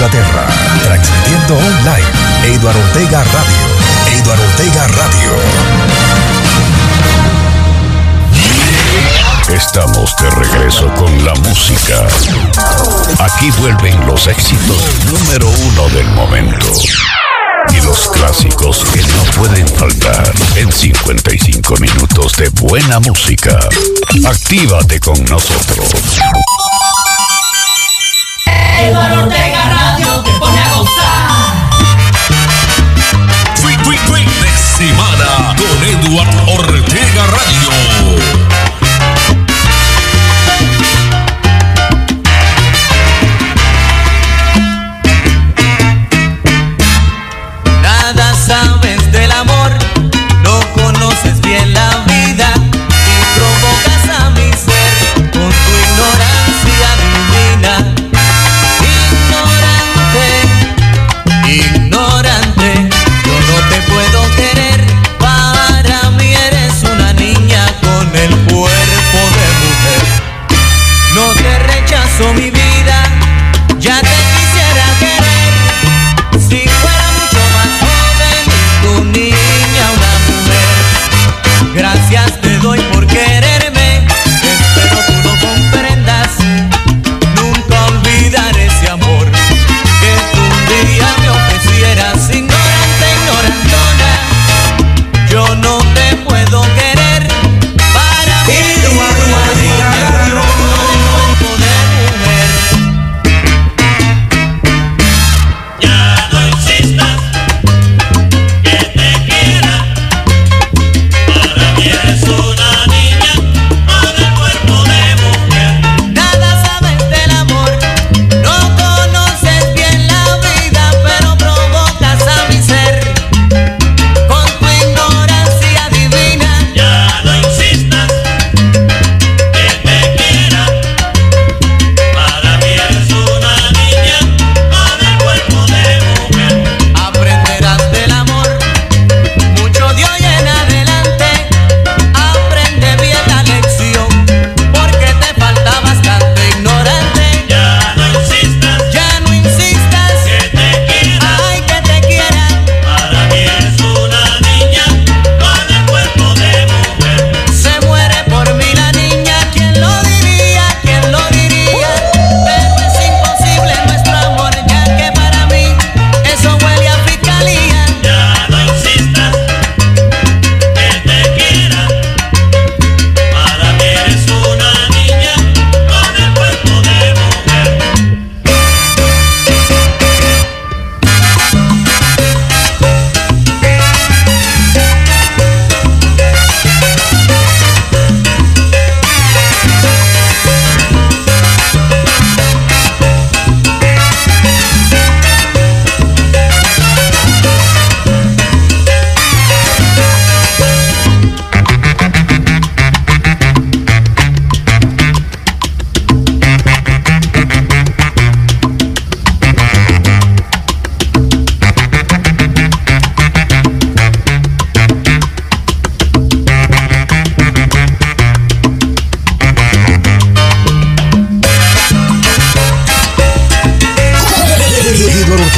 Inglaterra. Transmitiendo online. Eduardo Ortega Radio. Eduardo Ortega Radio. Estamos de regreso con la música. Aquí vuelven los éxitos número uno del momento y los clásicos que no pueden faltar en 55 minutos de buena música. Actívate con nosotros. Eduardo Ortega Edward Ortega Radio.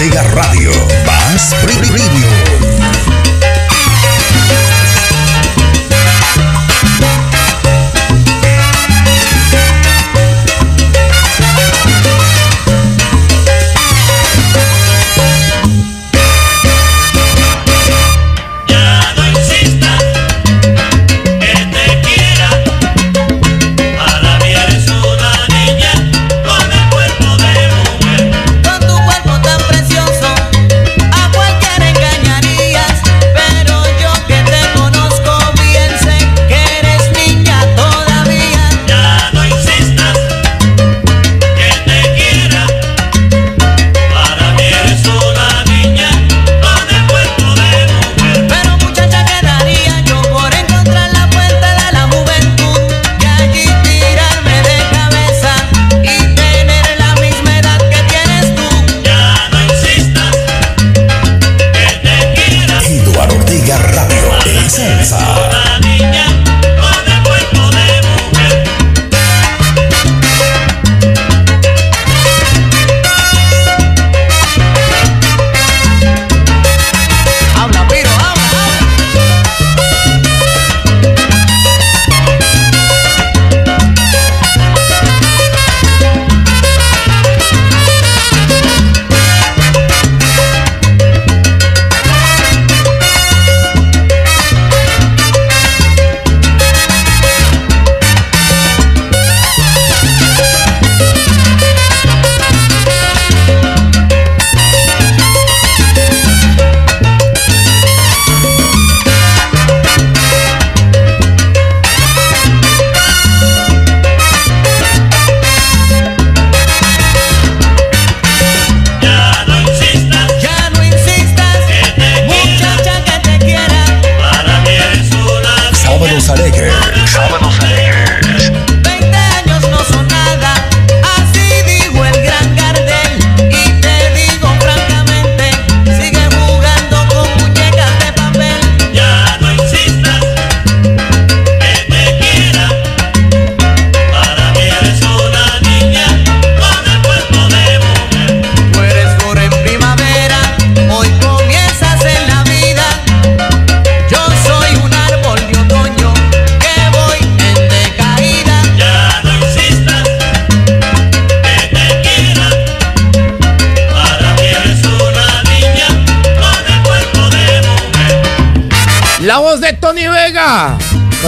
Ortega Radio. Más premium.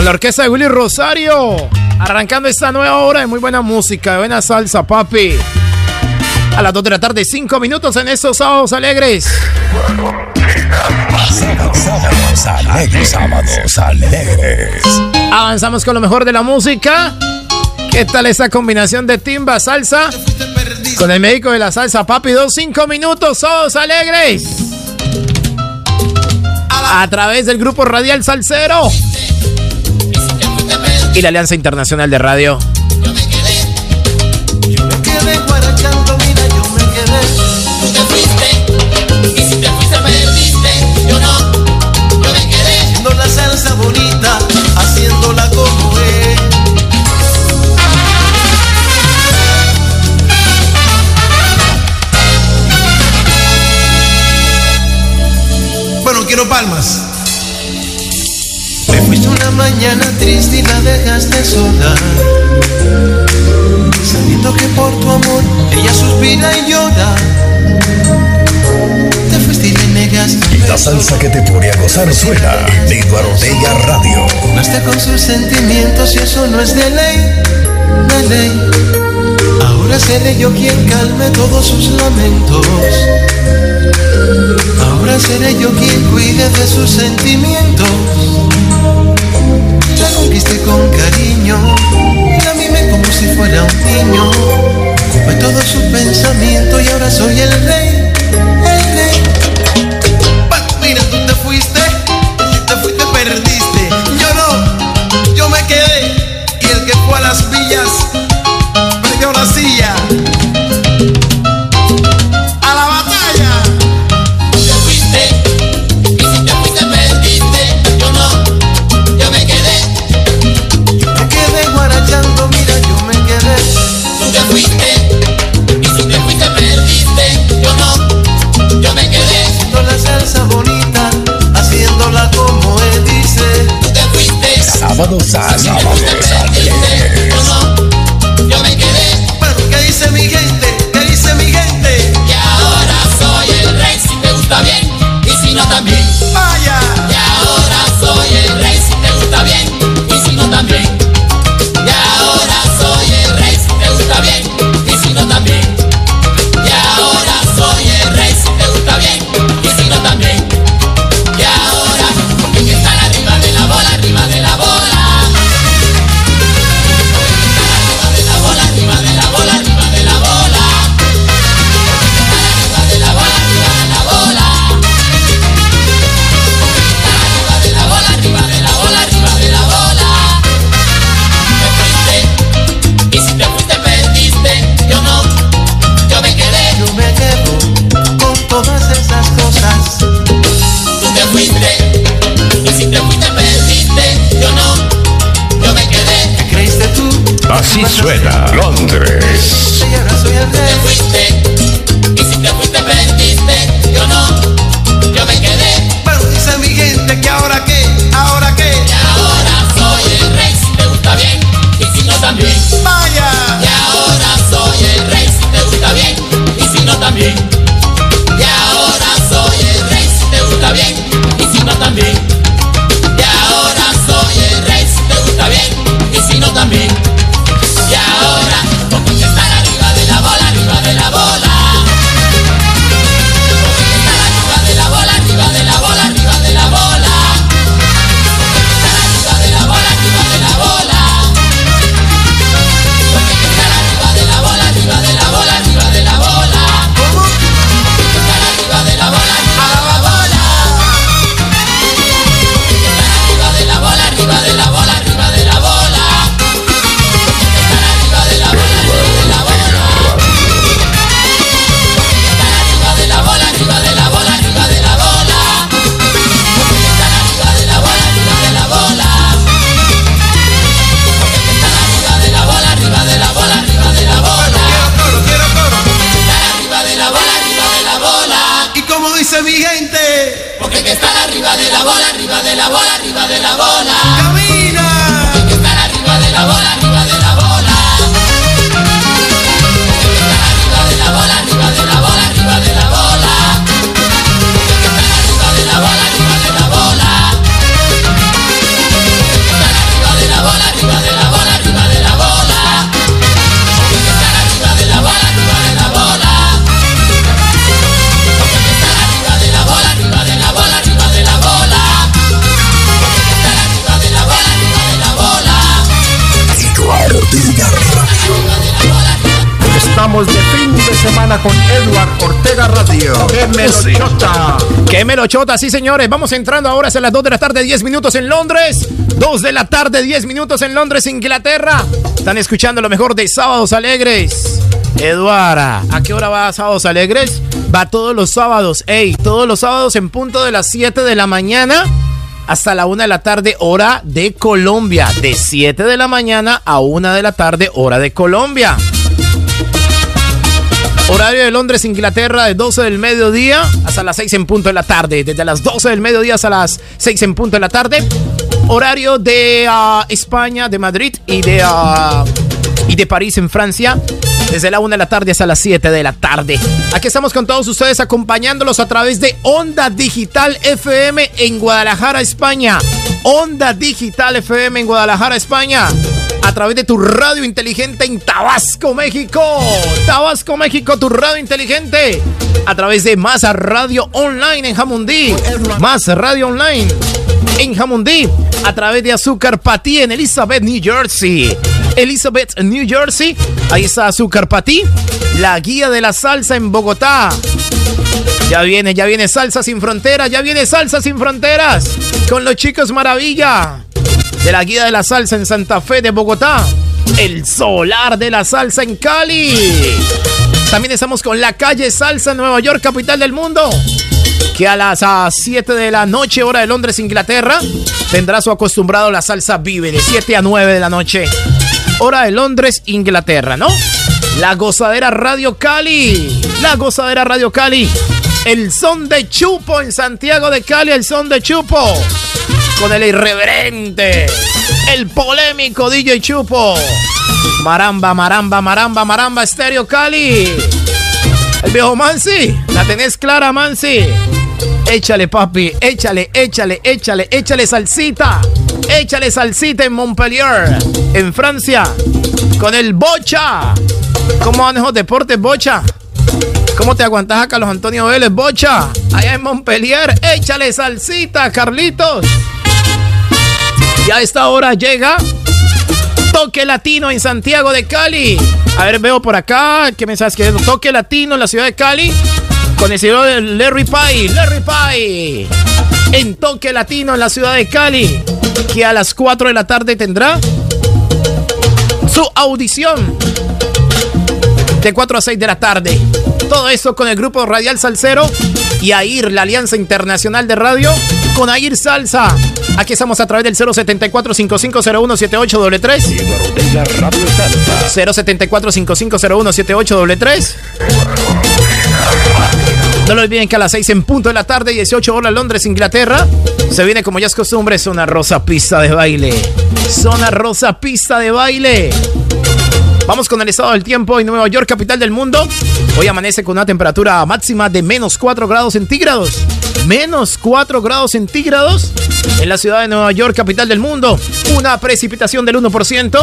la orquesta de Willy Rosario. Arrancando esta nueva hora de muy buena música, de buena salsa, papi. A las 2 de la tarde, 5 minutos en estos sábados alegres. Sábados alegres. Avanzamos con lo mejor de la música. ¿Qué tal esa combinación de timba, salsa? Con el médico de la salsa, papi, 2, 5 minutos, sábados alegres. A través del grupo Radial Salcero y la Alianza Internacional de Radio. Yo me quedé, yo me quedé guarachando, mira, yo me quedé. Tú te fuiste, y si te fuiste perdiste, yo no, yo me quedé. Haciendo la salsa bonita, haciéndola como es. Bueno, quiero palmas mañana triste y la dejaste sola. Sabiendo que por tu amor ella suspira y llora. Te fuiste y le negaste. La salsa que te pone a gozar suena de Ortega Radio. No está con sus sentimientos y eso no es de ley, de ley. Ahora seré yo quien calme todos sus lamentos. Ahora seré yo quien cuide de sus sentimientos viste con cariño, la mimé como si fuera un niño. Fue todo su pensamiento y ahora soy el rey Así suena Londres. Estamos de fin de semana con Edward Ortega Radio. ¡Qué melochota! ¡Qué melochota! Sí, señores. Vamos entrando ahora a las 2 de la tarde, 10 minutos en Londres. 2 de la tarde, 10 minutos en Londres, Inglaterra. Están escuchando lo mejor de Sábados Alegres. Eduarda, ¿a qué hora va Sábados Alegres? Va todos los sábados. Ey, todos los sábados en punto de las 7 de la mañana hasta la 1 de la tarde, hora de Colombia. De 7 de la mañana a 1 de la tarde, hora de Colombia. Horario de Londres, Inglaterra, de 12 del mediodía hasta las 6 en punto de la tarde. Desde las 12 del mediodía hasta las 6 en punto de la tarde. Horario de ah, España, de Madrid y de, ah, y de París en Francia. Desde la 1 de la tarde hasta las 7 de la tarde. Aquí estamos con todos ustedes acompañándolos a través de Onda Digital FM en Guadalajara, España. Onda Digital FM en Guadalajara, España a través de tu radio inteligente en Tabasco, México. Tabasco, México, tu radio inteligente. A través de Más Radio Online en Jamundí. Más Radio Online en Jamundí. A través de Azúcar Patí en Elizabeth, New Jersey. Elizabeth, New Jersey. Ahí está Azúcar Patí. La guía de la salsa en Bogotá. Ya viene, ya viene Salsa Sin Fronteras, ya viene Salsa Sin Fronteras. Con los chicos Maravilla de la Guía de la Salsa en Santa Fe de Bogotá. El Solar de la Salsa en Cali. También estamos con la calle Salsa en Nueva York, capital del mundo. Que a las 7 de la noche, hora de Londres, Inglaterra, tendrá su acostumbrado la salsa vive de 7 a 9 de la noche. Hora de Londres, Inglaterra, ¿no? La gozadera Radio Cali. La gozadera Radio Cali. El son de Chupo en Santiago de Cali, el son de Chupo con el irreverente, el polémico DJ Chupo. Maramba, maramba, maramba, maramba, Estéreo Cali. El viejo Mansi, la tenés clara, Mansi. Échale, papi, échale, échale, échale, échale salsita. Échale salsita en Montpellier, en Francia, con el Bocha. ¿Cómo manejo deportes, Bocha? ¿Cómo te aguantas a Carlos Antonio Vélez, Bocha? Allá en Montpellier, échale salsita, Carlitos. Y a esta hora llega Toque Latino en Santiago de Cali. A ver, veo por acá, ¿qué mensaje que Toque Latino en la ciudad de Cali. Con el señor Larry Pie. Larry Pie. En Toque Latino en la ciudad de Cali. Que a las 4 de la tarde tendrá su audición. De 4 a 6 de la tarde. Todo eso con el grupo Radial Salcero y AIR, la Alianza Internacional de Radio, con AIR Salsa. Aquí estamos a través del 074-5501-78 074-5501-78 No lo olviden que a las 6 en punto de la tarde, 18 horas Londres, Inglaterra, se viene como ya es costumbre, Zona Rosa Pista de Baile. Zona Rosa Pista de Baile. Vamos con el estado del tiempo en Nueva York, capital del mundo. Hoy amanece con una temperatura máxima de menos 4 grados centígrados. Menos 4 grados centígrados en la ciudad de Nueva York, capital del mundo. Una precipitación del 1%,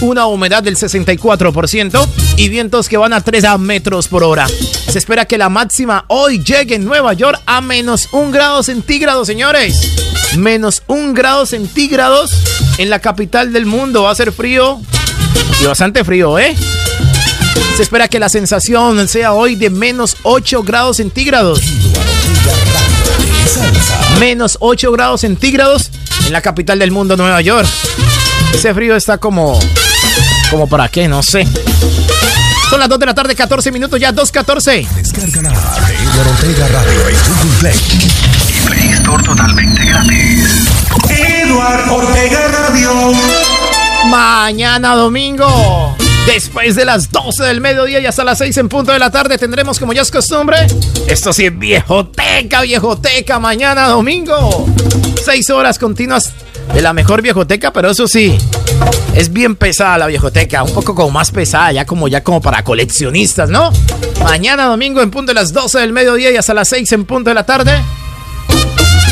una humedad del 64% y vientos que van a 3 metros por hora. Se espera que la máxima hoy llegue en Nueva York a menos 1 grado centígrado, señores. Menos 1 grado centígrados en la capital del mundo. Va a ser frío y bastante frío, ¿eh? Se espera que la sensación sea hoy de menos 8 grados centígrados. Menos 8 grados centígrados en la capital del mundo, Nueva York. Ese frío está como... ¿Como para qué? No sé. Son las 2 de la tarde, 14 minutos, ya 2.14. Descárgala de Edward Ortega Radio en Google Play. Y Play Store totalmente gratis. Edward Ortega Radio. Mañana domingo, después de las 12 del mediodía y hasta las 6 en punto de la tarde, tendremos, como ya es costumbre, esto sí es viejoteca, viejoteca, mañana domingo. 6 horas continuas de la mejor viejoteca, pero eso sí, es bien pesada la viejoteca, un poco como más pesada, ya como ya como para coleccionistas, ¿no? Mañana domingo en punto de las 12 del mediodía y hasta las 6 en punto de la tarde.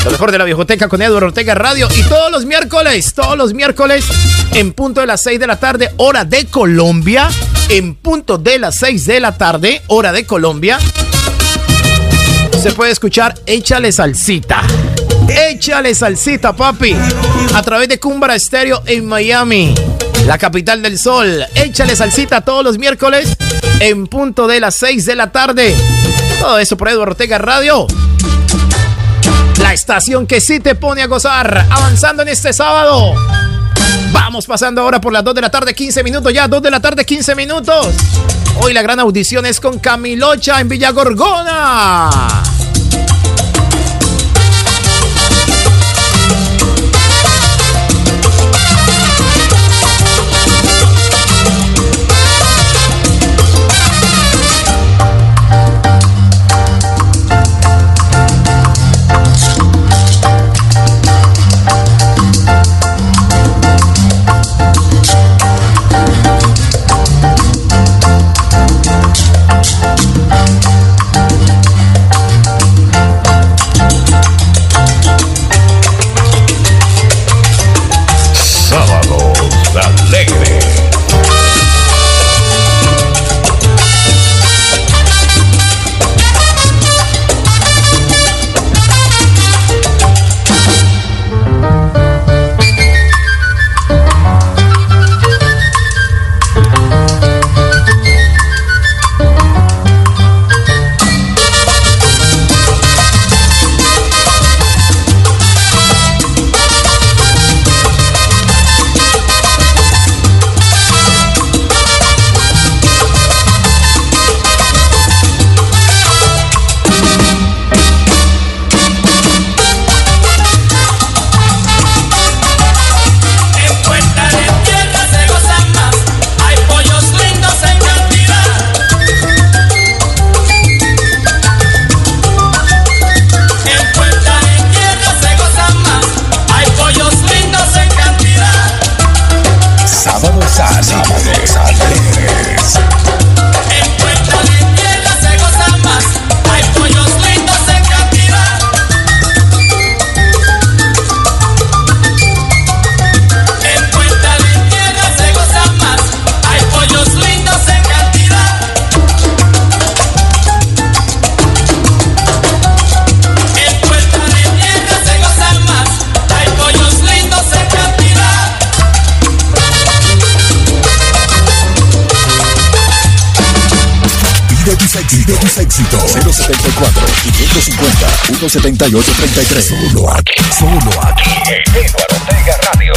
Lo mejor de la viejoteca con Eduardo Ortega Radio. Y todos los miércoles, todos los miércoles, en punto de las 6 de la tarde, hora de Colombia. En punto de las 6 de la tarde, hora de Colombia. Se puede escuchar Échale Salsita. Échale Salsita, papi. A través de Cumbra Estéreo en Miami. la capital del sol. Échale salsita todos los miércoles en punto de las 6 de la tarde. Todo eso por Eduardo Ortega Radio. La estación que sí te pone a gozar. Avanzando en este sábado. Vamos pasando ahora por las 2 de la tarde, 15 minutos ya. 2 de la tarde, 15 minutos. Hoy la gran audición es con Camilocha en Villa Gorgona. Tres Solo aquí, solo aquí. Eduardo Ortega Radio.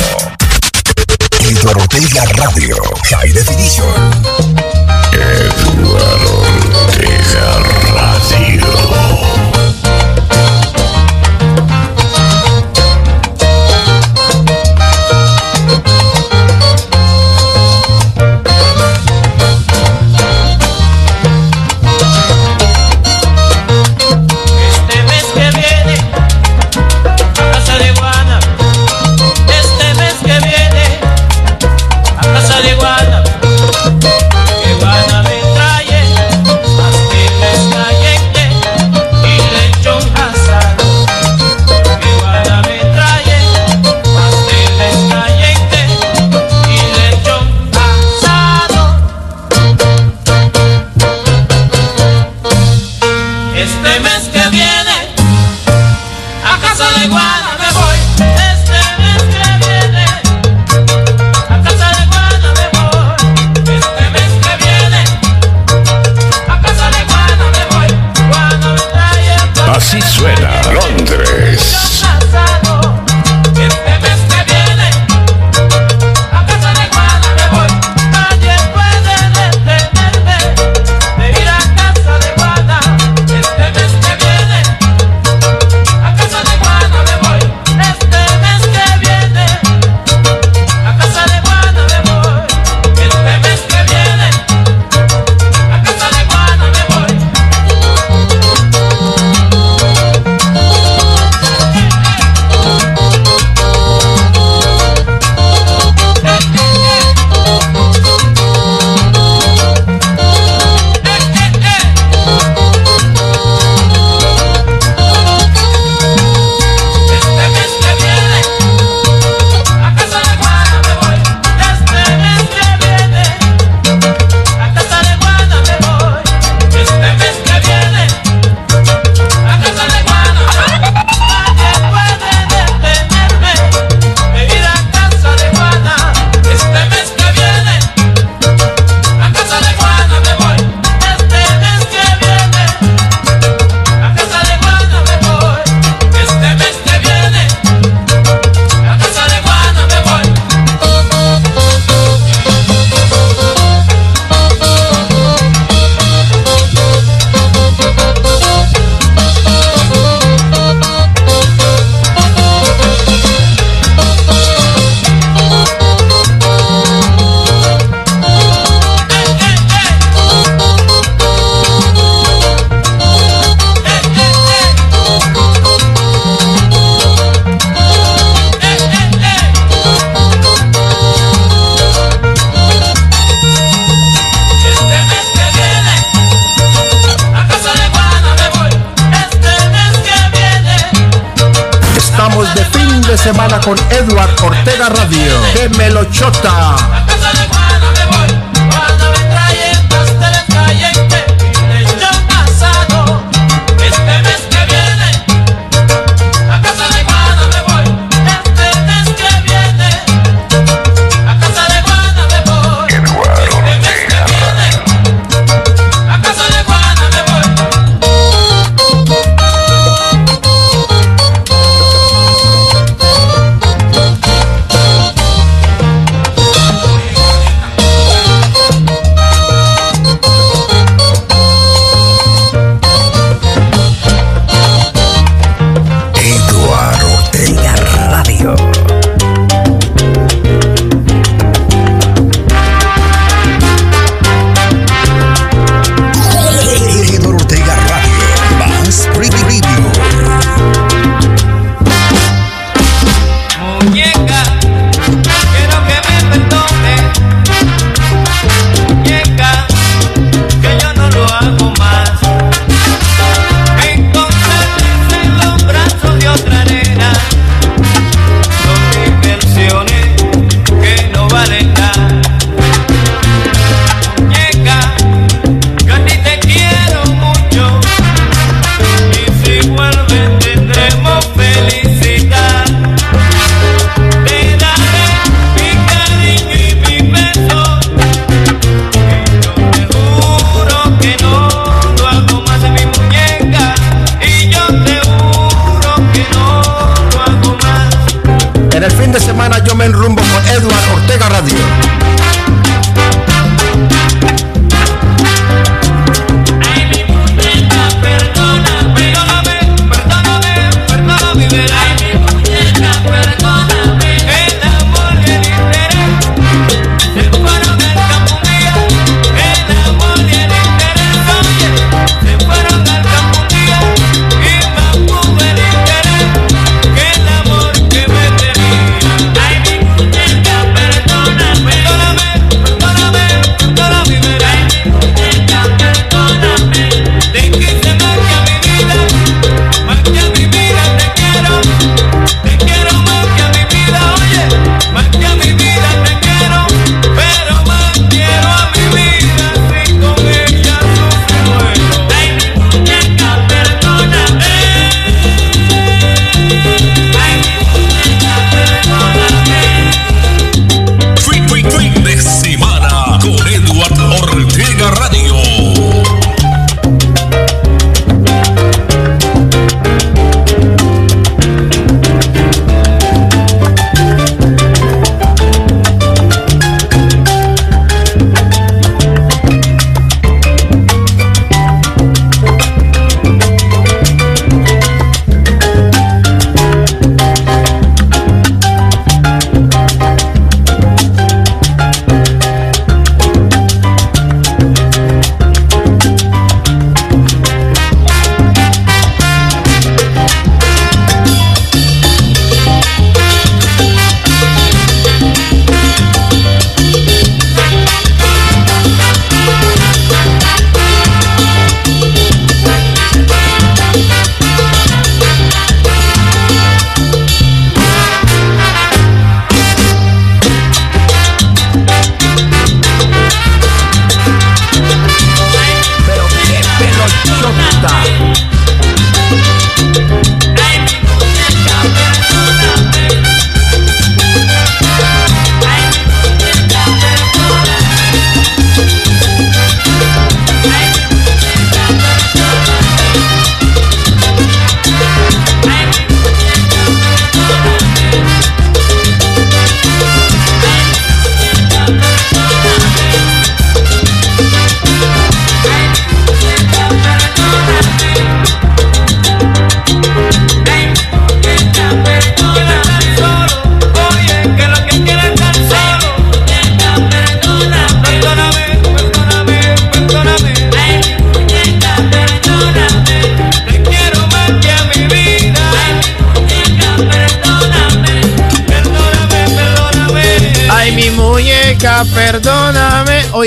Eduardo Ortega Radio. High Definition. Eduardo Ortega Radio.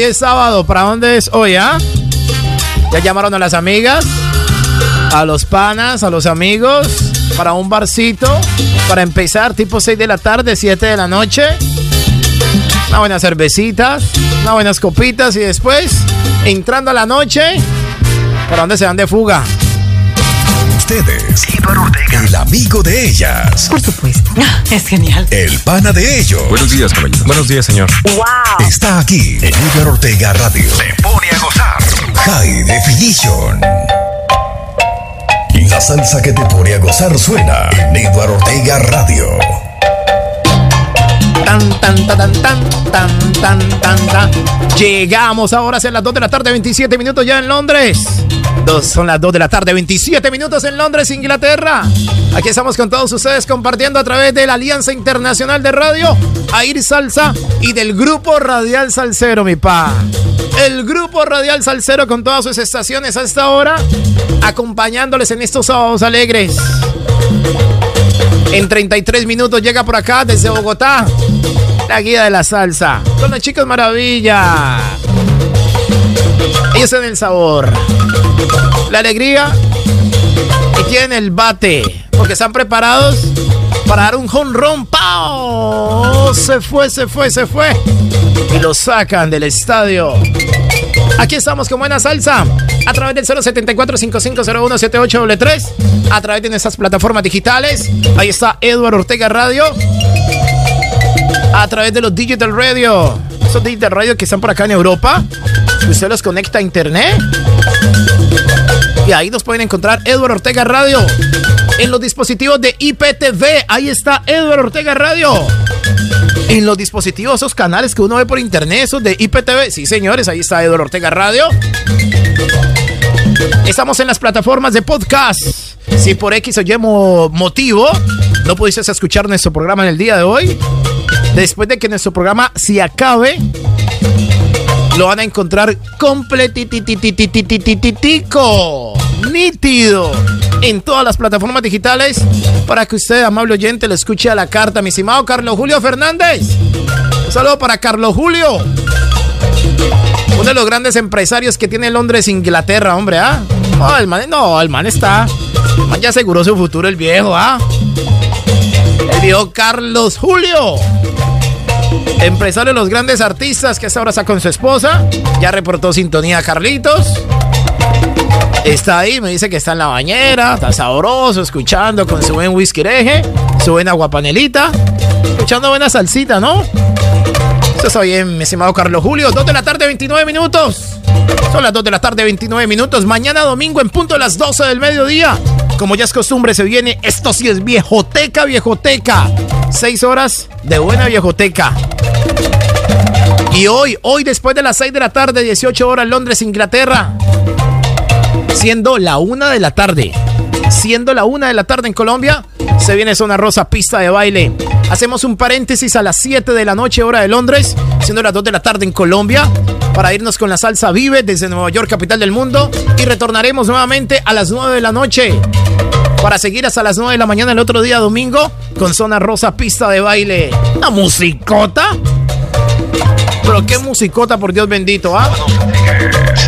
Es sábado. ¿Para dónde es hoy, ah? ¿Ya llamaron a las amigas? a los panas, a los amigos, para un barcito, para empezar tipo 6 de la tarde, 7 de la noche. Una buena cervecita, unas buenas copitas y después, entrando a la noche, ¿para dónde se dan de fuga? Ustedes, el amigo de ellas. Por supuesto. Ah, es genial. El pana de ellos. Buenos días, caballero. Buenos días, señor. Wow. Está aquí en Edgar Ortega Radio. Se pone a gozar. High Definition. La salsa que te pone a gozar suena en Edgar Ortega Radio. Tan, tan, tan, tan, tan, tan, tan, tan. Llegamos ahora a las 2 de la tarde, 27 minutos ya en Londres. Son las 2 de la tarde, 27 minutos en Londres, Inglaterra. Aquí estamos con todos ustedes compartiendo a través de la Alianza Internacional de Radio, Air Salsa y del Grupo Radial Salcero, mi pa. El Grupo Radial Salcero con todas sus estaciones a esta hora, acompañándoles en estos sábados alegres. En 33 minutos llega por acá desde Bogotá la guía de la salsa con los chicos maravilla. Ellos tienen el sabor, la alegría y tienen el bate porque están preparados para dar un jonrón. ¡Pau! Se fue, se fue, se fue. Y lo sacan del estadio. Aquí estamos con buena salsa. A través del 074-5501-7833. A través de nuestras plataformas digitales. Ahí está Eduardo Ortega Radio. A través de los Digital Radio. Esos Digital Radio que están por acá en Europa. Usted los conecta a internet. Y ahí nos pueden encontrar Eduardo Ortega Radio. En los dispositivos de IPTV. Ahí está Eduardo Ortega Radio en los dispositivos, esos canales que uno ve por internet, esos de IPTV. Sí, señores, ahí está Eduardo Ortega Radio. Estamos en las plataformas de podcast. Si por X o Y mo- motivo no pudiste escuchar nuestro programa en el día de hoy, después de que nuestro programa se acabe, lo van a encontrar completititititititico, nítido, en todas las plataformas digitales para que usted, amable oyente, lo escuche a la carta, mi estimado Carlos Julio Fernández. Un saludo para Carlos Julio, uno de los grandes empresarios que tiene Londres, Inglaterra, hombre, ¿ah? No, el man, no, el man está, el man ya aseguró su futuro, el viejo, ¿ah? El viejo Carlos Julio empresario de los grandes artistas que hasta ahora está con su esposa. Ya reportó sintonía Carlitos. Está ahí, me dice que está en la bañera, está sabroso, escuchando con su buen whisky hereje, su buena guapanelita, escuchando buena salsita, ¿no? Eso está bien, mi estimado Carlos Julio. 2 de la tarde, 29 minutos. Son las 2 de la tarde, 29 minutos. Mañana domingo en punto las 12 del mediodía. Como ya es costumbre, se viene. Esto sí es viejoteca, viejoteca. 6 horas de buena viejoteca. Y hoy, hoy después de las 6 de la tarde, 18 horas, Londres, Inglaterra. Siendo la 1 de la tarde. Siendo la 1 de la tarde en Colombia, se viene Zona Rosa, pista de baile. Hacemos un paréntesis a las 7 de la noche, hora de Londres, siendo las 2 de la tarde en Colombia, para irnos con la salsa Vive desde Nueva York, capital del mundo, y retornaremos nuevamente a las 9 de la noche para seguir hasta las 9 de la mañana el otro día domingo con Zona Rosa, pista de baile. ¿Una musicota? Pero qué musicota, por Dios bendito, ¿ah?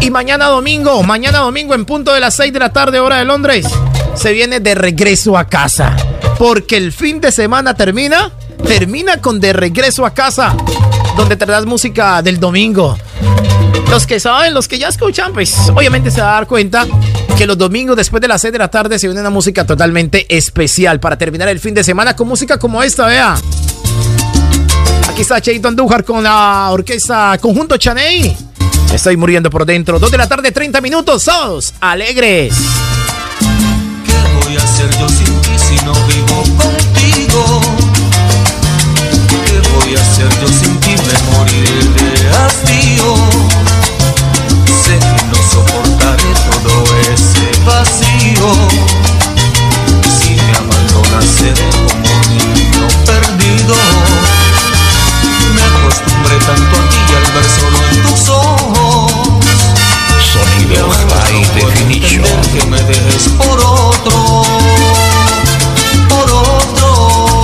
Y mañana domingo, mañana domingo en punto de las 6 de la tarde, hora de Londres, se viene de regreso a casa. Porque el fin de semana termina, termina con de regreso a casa, donde traerás música del domingo. Los que saben, los que ya escuchan, pues obviamente se va a dar cuenta que los domingos después de las 6 de la tarde se viene una música totalmente especial para terminar el fin de semana con música como esta, vea. Aquí está Cheito Andújar con la orquesta Conjunto Chaney. Estoy muriendo por dentro. 2 de la tarde, 30 minutos. Sos alegres. ¿Qué voy a hacer yo sin si no vivo contigo? ¿Qué voy a hacer yo sin ti? Me moriré de hastío. Sé que no soportaré todo ese vacío. Si me abandonas seré como un niño perdido. Me acostumbré tanto a ti y al ver solo en tus ojos. Sonido puedo Definition. que me dejes por otro, por otro.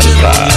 salsa.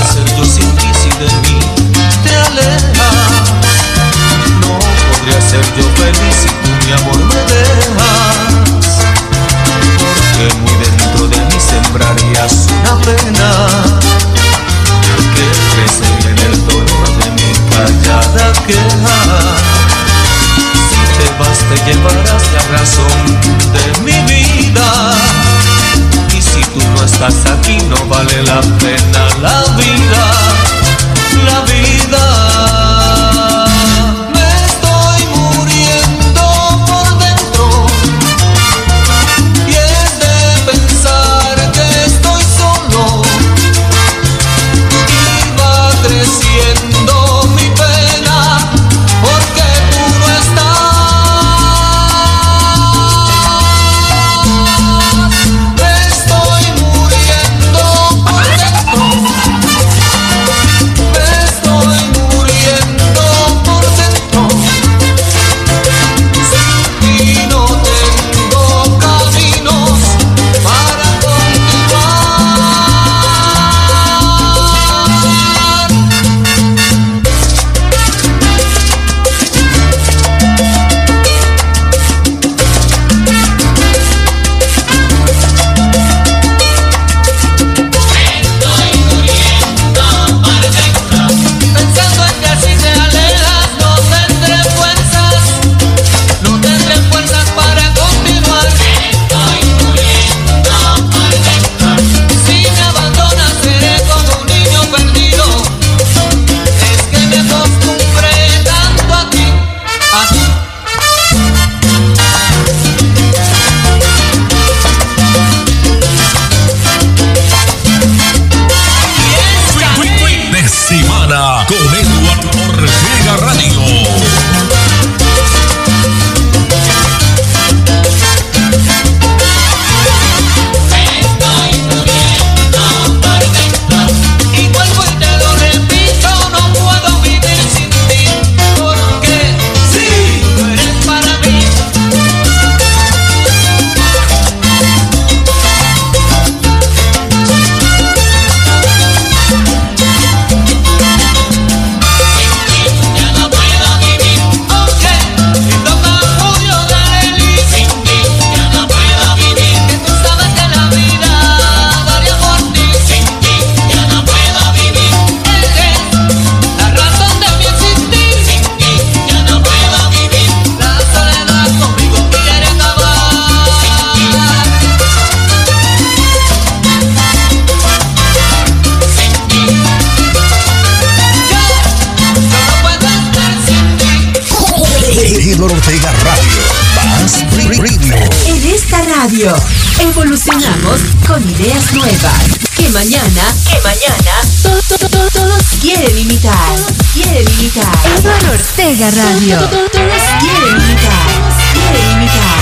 Nos quiere imitar. Eduardo Ortega Radio. Nos quiere imitar. Quiere imitar.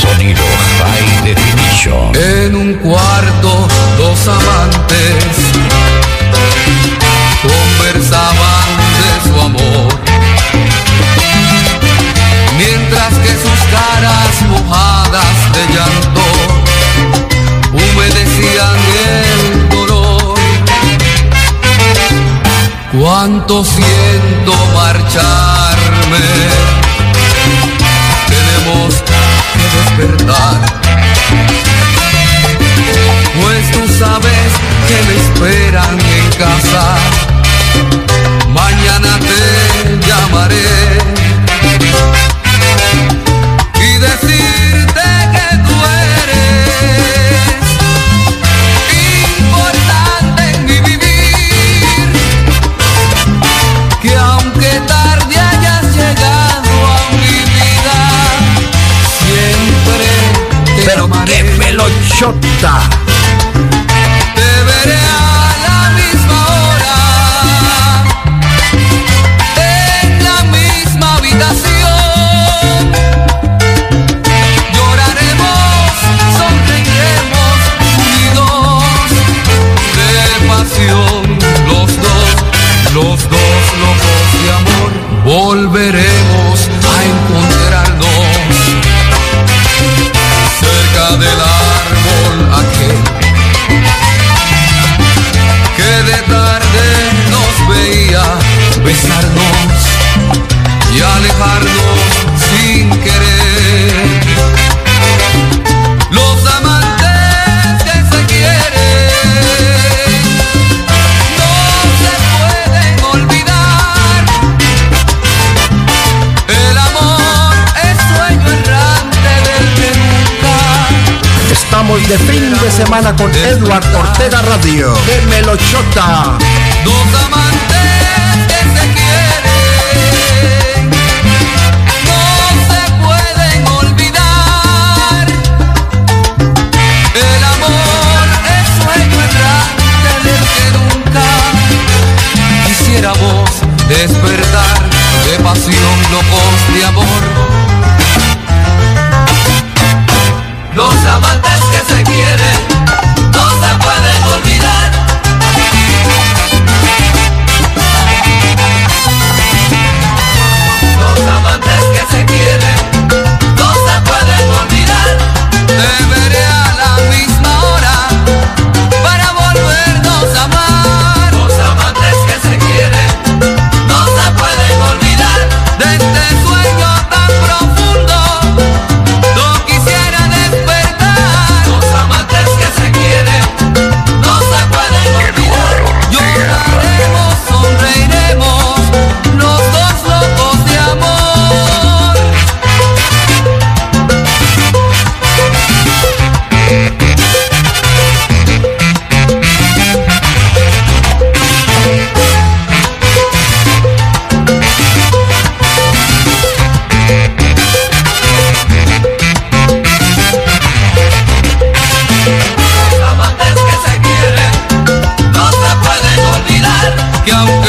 Sonido High Definition. En un cuarto, dos amantes conversaban de su amor. Mientras que sus caras mojadas de llanto cuánto siento marcharme. Tenemos que despertar, pues tú sabes que me esperan en casa. Mañana te llamaré. Lochota. Te veré a la misma hora, en la misma habitación. Lloraremos, sonreiremos, unidos de pasión. Los dos, los dos los dos de amor, volveremos. sin querer. Los amantes que se quieren no se pueden olvidar. El amor es sueño errante del que nunca. Estamos de fin de semana con Edward Ortega Radio. De Melochota. Los amantes despertar de pasión, locos de amor. Los amantes que se quieren go.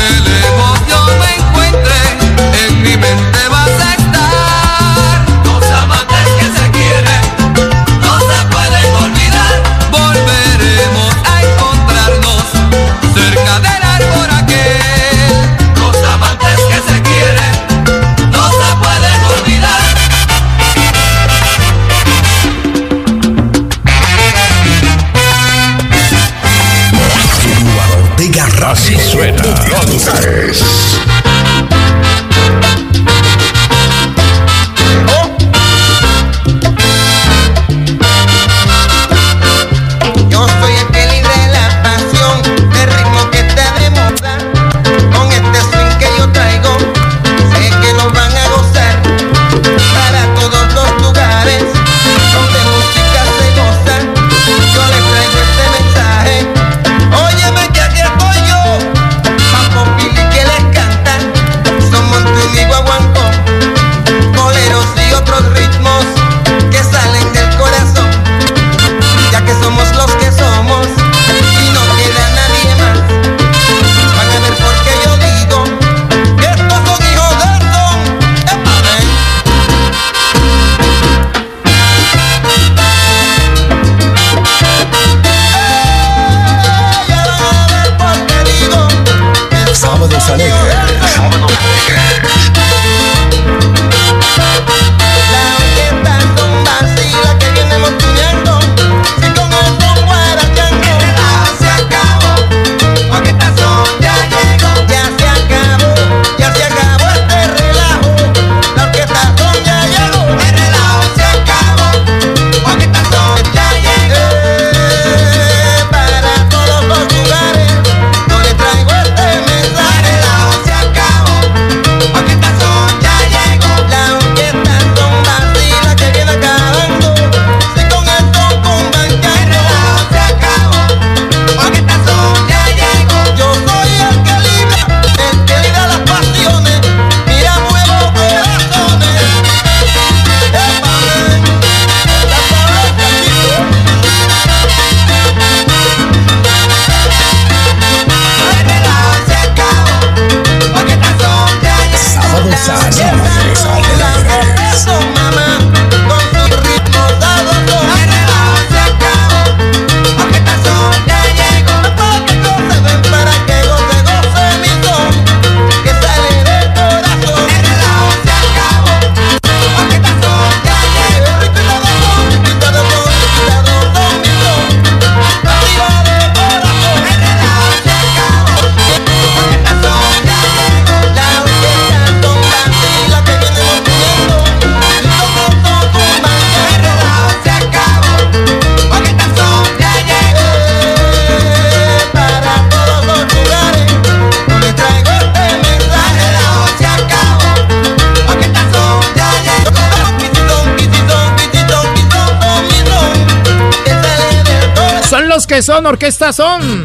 Que son, orquesta son.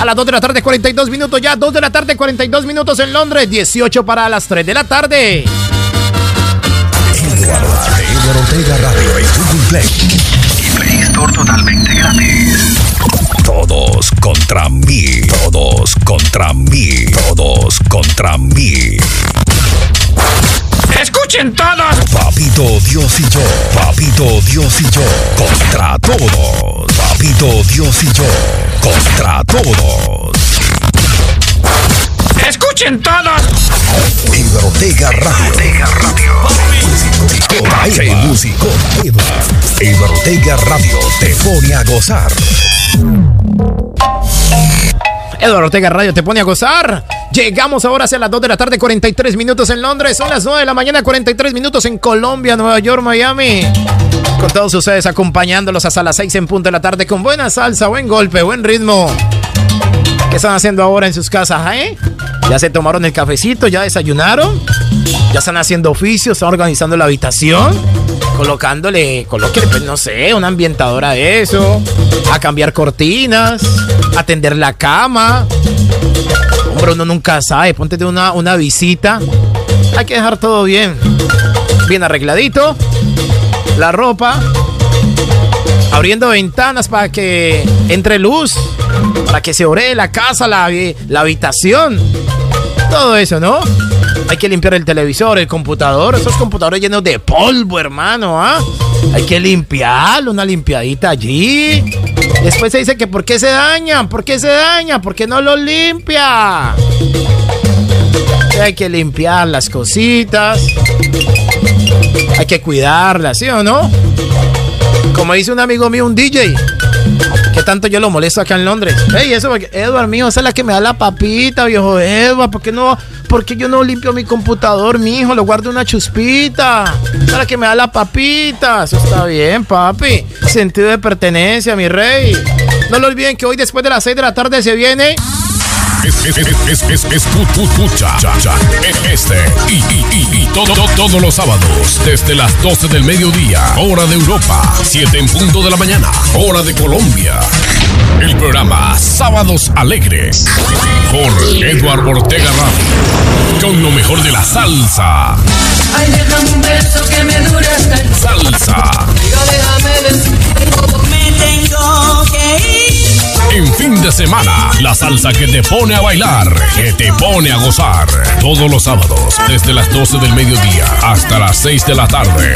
A las 2 de la tarde, 42 minutos ya. 2 de la tarde, 42 minutos en Londres. 18 para las 3 de la tarde. Eduardo Ortega Radio en Google Play. Y Play Store totalmente gratis. Todos contra mí. Todos contra mí. Todos contra mí. Escuchen todos. Papito Dios y yo. Papito Dios y yo. Contra todos. Papito Dios y yo. Contra todos. Escuchen todos. Ortega Radio. Ortega Radio. El músico Eva. Eduardo Ortega Radio te pone a gozar. Eduardo Ortega Radio te pone a gozar. Llegamos ahora hacia las 2 de la tarde, 43 minutos en Londres. Son las 9 de la mañana, 43 minutos en Colombia, Nueva York, Miami. Con todos ustedes acompañándolos hasta las 6 en punto de la tarde con buena salsa, buen golpe, buen ritmo. ¿Qué están haciendo ahora en sus casas, eh? ¿Ya se tomaron el cafecito? ¿Ya desayunaron? ¿Ya están haciendo oficios? ¿Están organizando la habitación? Colocándole, colóquele, pues no sé, una ambientadora de eso. A cambiar cortinas. A tender la cama. Hombre, uno nunca sabe. Ponte una, una visita. Hay que dejar todo bien. Bien arregladito. La ropa. Abriendo ventanas para que entre luz. Para que se ore la casa, la, la habitación. Todo eso, ¿no? Hay que limpiar el televisor, el computador. Esos computadores llenos de polvo, hermano, ¿ah? Hay que limpiarlo, una limpiadita allí. Después se dice que ¿por qué se dañan? ¿Por qué se dañan? ¿Por qué no lo limpia? Hay que limpiar las cositas. Hay que cuidarlas, ¿sí o no? Como dice un amigo mío, un DJ. Tanto yo lo molesto acá en Londres. Ey, eso, porque, Edward mío, esa es la que me da la papita, viejo Edward. ¿Por qué no? Porque yo no limpio mi computador, mi hijo? Lo guardo una chuspita. Esa es la que me da la papita. Eso está bien, papi. Sentido de pertenencia, mi rey. No lo olviden que hoy después de las 6 de la tarde se viene. Es, es, es, es, es, este y, y, y, todo, todo- todos los sábados desde las 12 del mediodía, hora de Europa, 7 en punto de la mañana, hora de Colombia. El programa Sábados Alegres por Eduardo Ortega Radio, con lo mejor de la salsa. Ay, déjame un beso que me dure hasta el Salsa. Digo, déjame decir Me tengo que ir En fin de semana, la salsa que te pone a bailar, que te pone a gozar. Todos los sábados, desde las 12 del mediodía hasta las 6 de la tarde.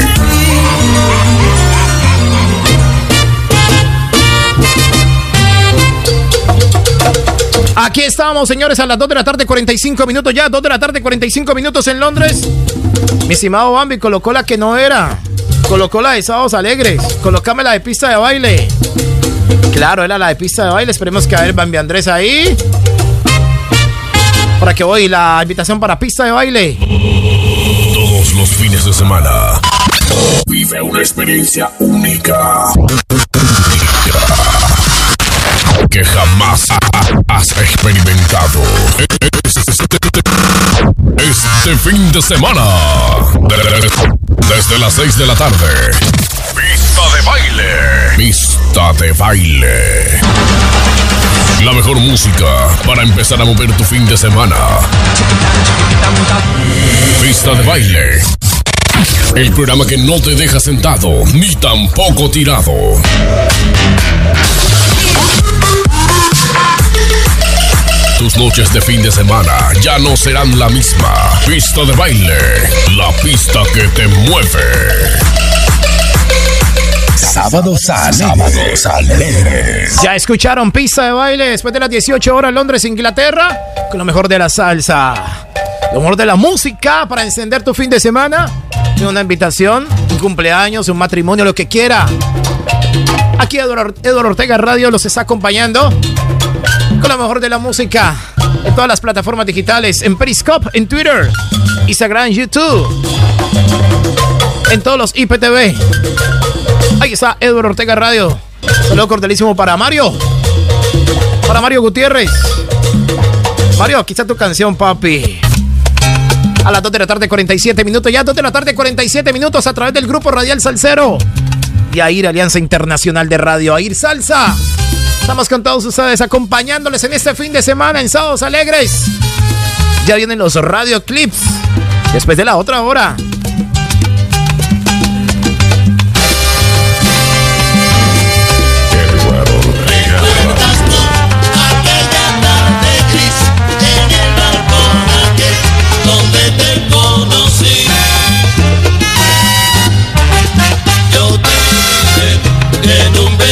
Aquí estamos, señores, a las 2 de la tarde, 45 minutos ya. 2 de la tarde, 45 minutos en Londres. Mi estimado Bambi colocó la que no era. Colocó la de Sábados Alegres. Colocame la de pista de baile. Claro, era la de pista de baile. Esperemos que a ver Bambi Andrés ahí. Para que hoy la invitación para pista de baile. Todos los fines de semana. Vive una experiencia única. Que jamás has experimentado. Este fin de semana. Desde las 6 de la tarde. Baile. Pista de baile. La mejor música para empezar a mover tu fin de semana. Pista de baile. El programa que no te deja sentado ni tampoco tirado. Tus noches de fin de semana ya no serán la misma. Pista de baile. La pista que te mueve. Sábados. Sábados alegres. Ya escucharon pista de baile después de las 18 horas Londres, Inglaterra, con lo mejor de la salsa, lo mejor de la música para encender tu fin de semana. Una invitación, un cumpleaños, un matrimonio, lo que quiera. Aquí Eduardo Ortega Radio los está acompañando con lo mejor de la música en todas las plataformas digitales, en Periscope, en Twitter, Instagram, YouTube, en todos los IPTV. Ahí está Edward Ortega Radio. Saludo cordialísimo para Mario. Para Mario Gutiérrez. Mario, aquí está tu canción, papi. A las 2 de la tarde, 47 minutos. Ya 2 de la tarde, 47 minutos a través del grupo Radial Salcero. Y AIR, Alianza Internacional de Radio AIR Salsa. Estamos con todos ustedes acompañándoles en este fin de semana en Sábados Alegres. Ya vienen los radioclips. Después de la otra hora.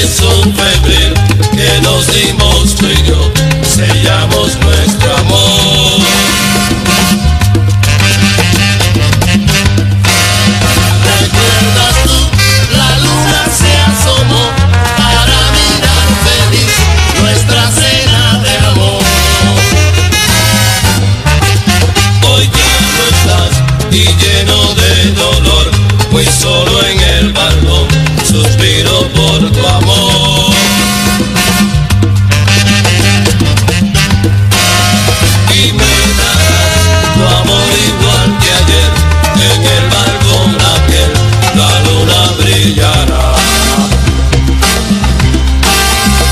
beso febril que nos dimos tú y yo, sellamos nuestro amor. ¿Recuerdas tú? La luna se asomó para mirar feliz nuestra cena de amor. Hoy ya no estás y lleno de dolor, pues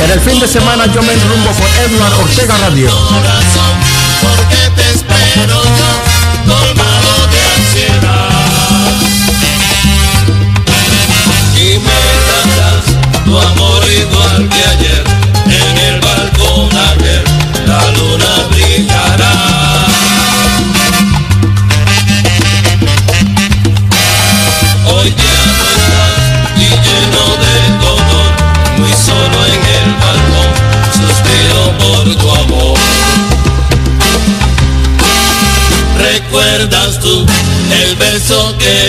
En el fin de semana yo me enrumbo por Edward Ortega Radio. lo que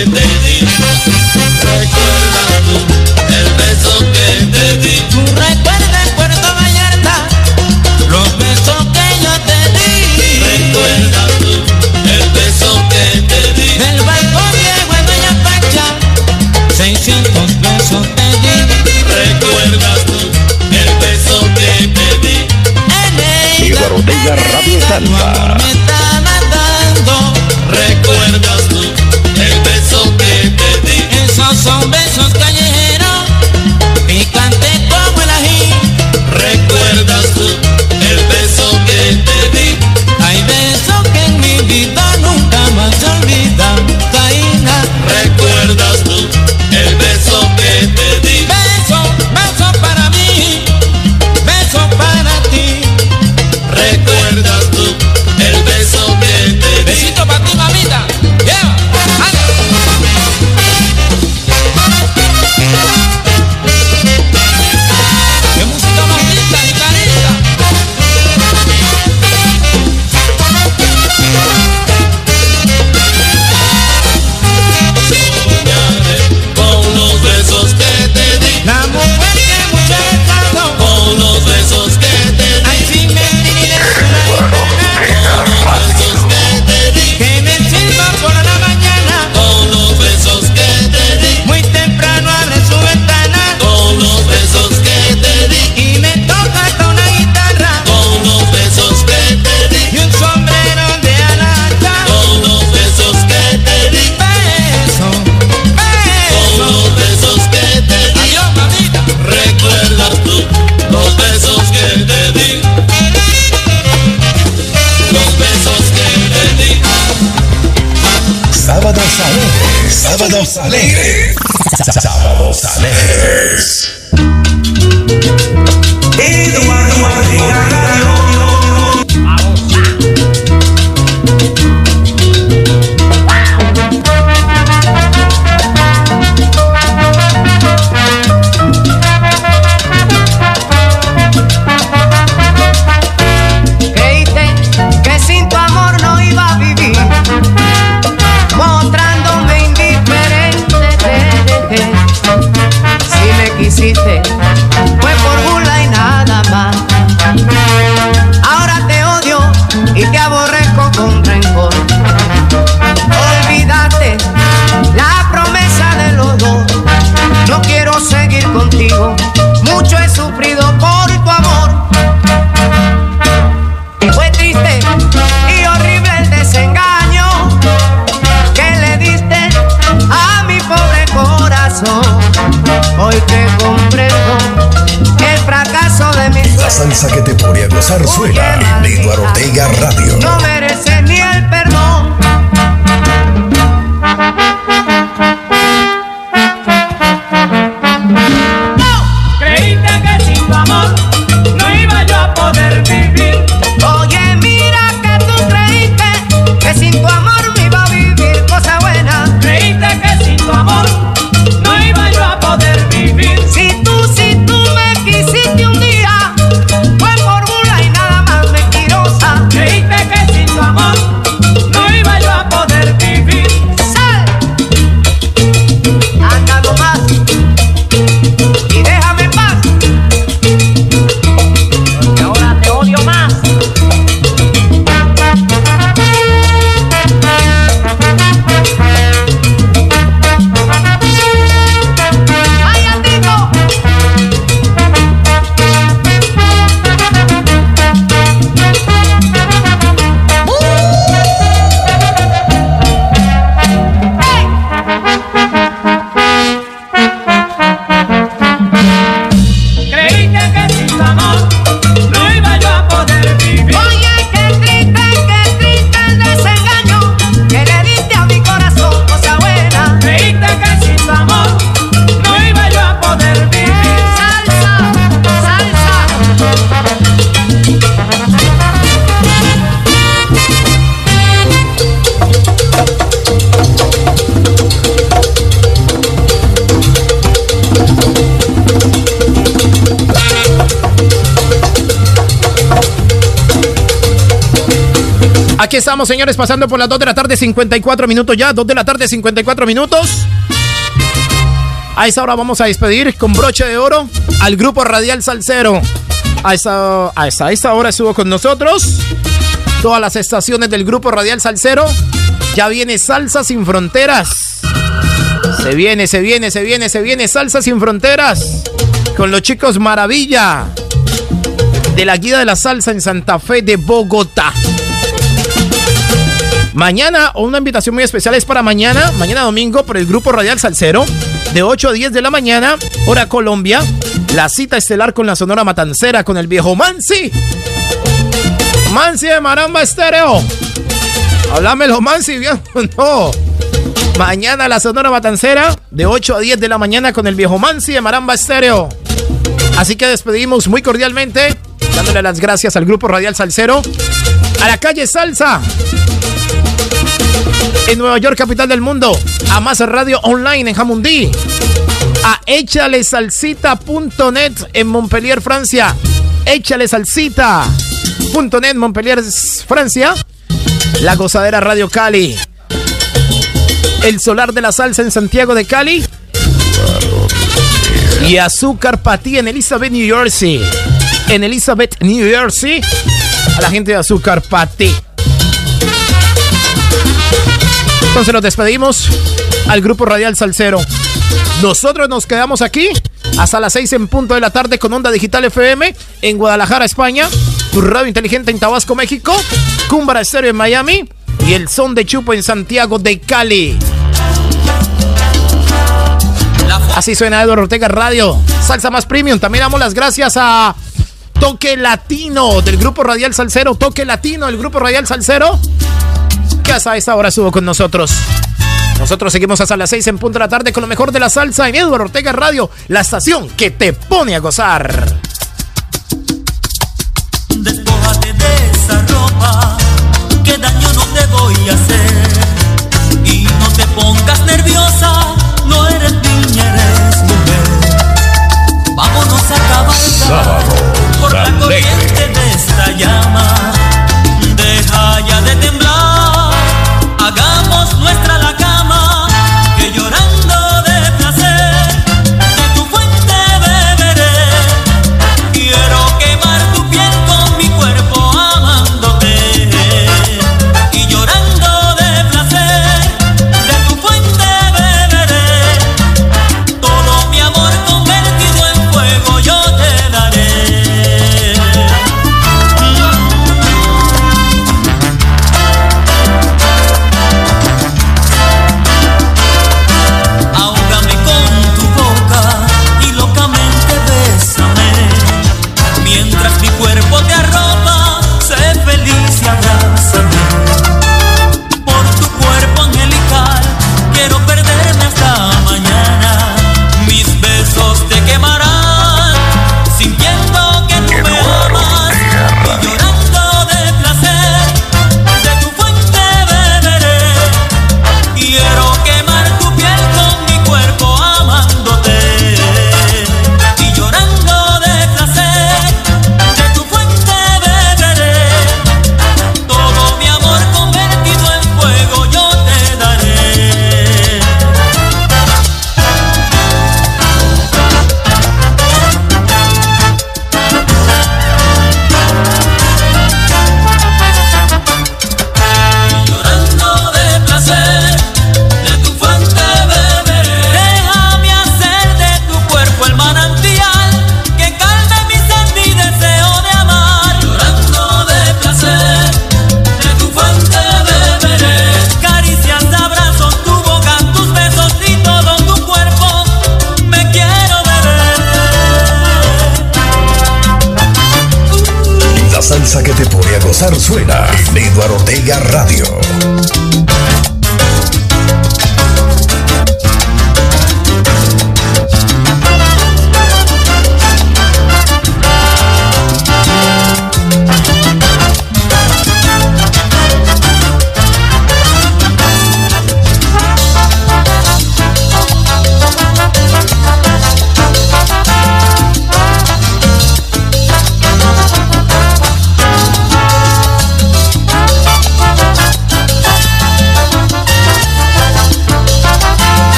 te estamos, señores, pasando por las 2 de la tarde, 54 minutos ya. 2 de la tarde, 54 minutos. A esa hora vamos a despedir con broche de oro al grupo Radial Salcero. A esa, a esa, a esa hora estuvo con nosotros todas las estaciones del grupo Radial Salcero. Ya viene Salsa sin Fronteras. Se viene, se viene, se viene, se viene Salsa sin Fronteras. Con los chicos Maravilla. De la Guía de la Salsa en Santa Fe de Bogotá. Mañana, o una invitación muy especial es para mañana, mañana domingo, por el grupo Radial Salcero, de 8 a 10 de la mañana, hora Colombia. La cita estelar con la Sonora Matancera, con el viejo Mansi. Mansi de Maramba Estéreo. Háblamelo, Mansi, viejo. No. Mañana la Sonora Matancera, de 8 a 10 de la mañana, con el viejo Mansi de Maramba Estéreo. Así que despedimos muy cordialmente, dándole las gracias al grupo Radial Salcero, a la calle Salsa, en Nueva York, capital del mundo. A Más Radio Online en Jamundí. A échalesalsita.net en Montpellier, Francia. Échalesalsita.net Montpellier, Francia. La Gozadera Radio Cali. El Solar de la Salsa en Santiago de Cali. Y Azúcar Patí en Elizabeth, New Jersey. En Elizabeth, New Jersey. A la gente de Azúcar Patí. Entonces nos despedimos al grupo Radial Salcero. Nosotros nos quedamos aquí hasta las 6 en punto de la tarde con Onda Digital FM en Guadalajara, España. Tu radio inteligente en Tabasco, México. Cumbra Estéreo en Miami. Y el son de Chupo en Santiago de Cali. Así suena Eduardo Ortega Radio. Salsa más premium. También damos las gracias a Toque Latino del grupo Radial Salcero. Toque Latino del grupo Radial Salcero. Hasta esta hora estuvo con nosotros. Nosotros seguimos hasta las 6 en punto de la tarde con lo mejor de la salsa en Eduardo Ortega Radio, la estación que te pone a gozar. Despójate de esa ropa,